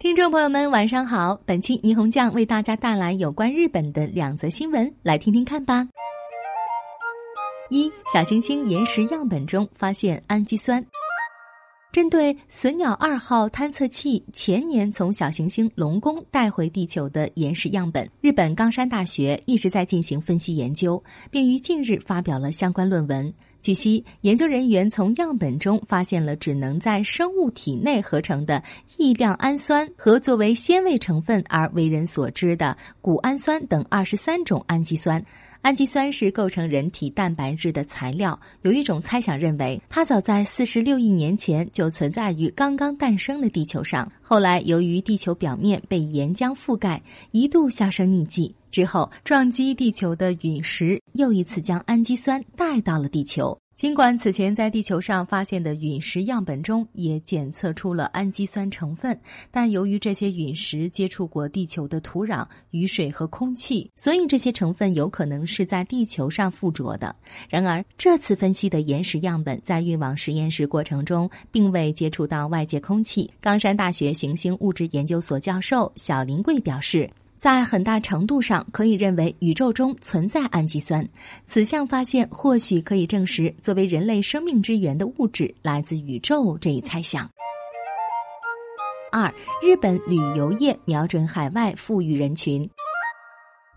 听众朋友们，晚上好！本期霓虹酱为大家带来有关日本的两则新闻，来听听看吧。一小行星岩石样本中发现氨基酸。针对隼鸟二号探测器前年从小行星龙宫带回地球的岩石样本，日本冈山大学一直在进行分析研究，并于近日发表了相关论文。据悉，研究人员从样本中发现了只能在生物体内合成的异量氨酸和作为鲜味成分而为人所知的谷氨酸等二十三种氨基酸。氨基酸是构成人体蛋白质的材料。有一种猜想认为，它早在四十六亿年前就存在于刚刚诞生的地球上。后来，由于地球表面被岩浆覆盖，一度销声匿迹。之后，撞击地球的陨石又一次将氨基酸带到了地球。尽管此前在地球上发现的陨石样本中也检测出了氨基酸成分，但由于这些陨石接触过地球的土壤、雨水和空气，所以这些成分有可能是在地球上附着的。然而，这次分析的岩石样本在运往实验室过程中并未接触到外界空气。冈山大学行星物质研究所教授小林贵表示。在很大程度上可以认为宇宙中存在氨基酸，此项发现或许可以证实作为人类生命之源的物质来自宇宙这一猜想。二，日本旅游业瞄准海外富裕人群。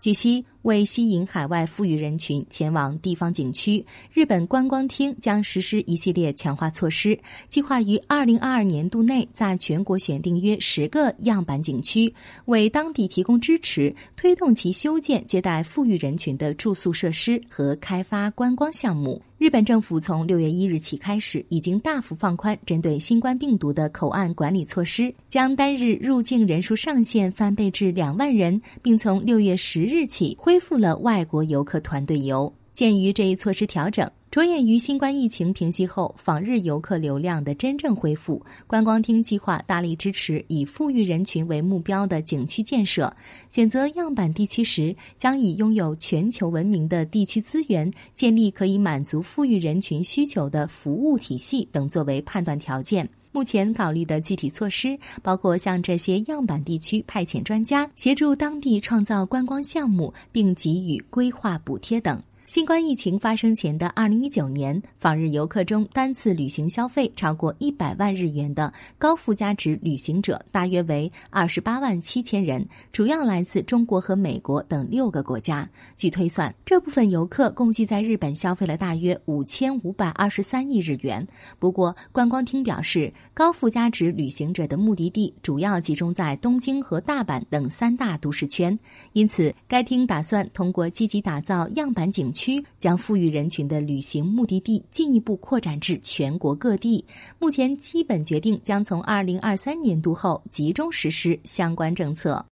据悉。为吸引海外富裕人群前往地方景区，日本观光厅将实施一系列强化措施，计划于二零二二年度内在全国选定约十个样板景区，为当地提供支持，推动其修建接待富裕人群的住宿设施和开发观光项目。日本政府从六月一日起开始，已经大幅放宽针对新冠病毒的口岸管理措施，将单日入境人数上限翻倍至两万人，并从六月十日起恢恢复了外国游客团队游。鉴于这一措施调整，着眼于新冠疫情平息后访日游客流量的真正恢复，观光厅计划大力支持以富裕人群为目标的景区建设。选择样板地区时，将以拥有全球闻名的地区资源、建立可以满足富裕人群需求的服务体系等作为判断条件。目前考虑的具体措施包括向这些样板地区派遣专家，协助当地创造观光项目，并给予规划补贴等。新冠疫情发生前的二零一九年，访日游客中单次旅行消费超过一百万日元的高附加值旅行者大约为二十八万七千人，主要来自中国和美国等六个国家。据推算，这部分游客共计在日本消费了大约五千五百二十三亿日元。不过，观光厅表示，高附加值旅行者的目的地主要集中在东京和大阪等三大都市圈，因此该厅打算通过积极打造样板景区。区将富裕人群的旅行目的地进一步扩展至全国各地。目前基本决定将从二零二三年度后集中实施相关政策。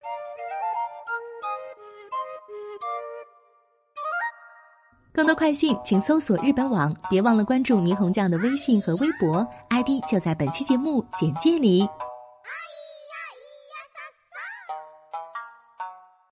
更多快讯，请搜索日本网，别忘了关注霓虹酱的微信和微博，ID 就在本期节目简介里。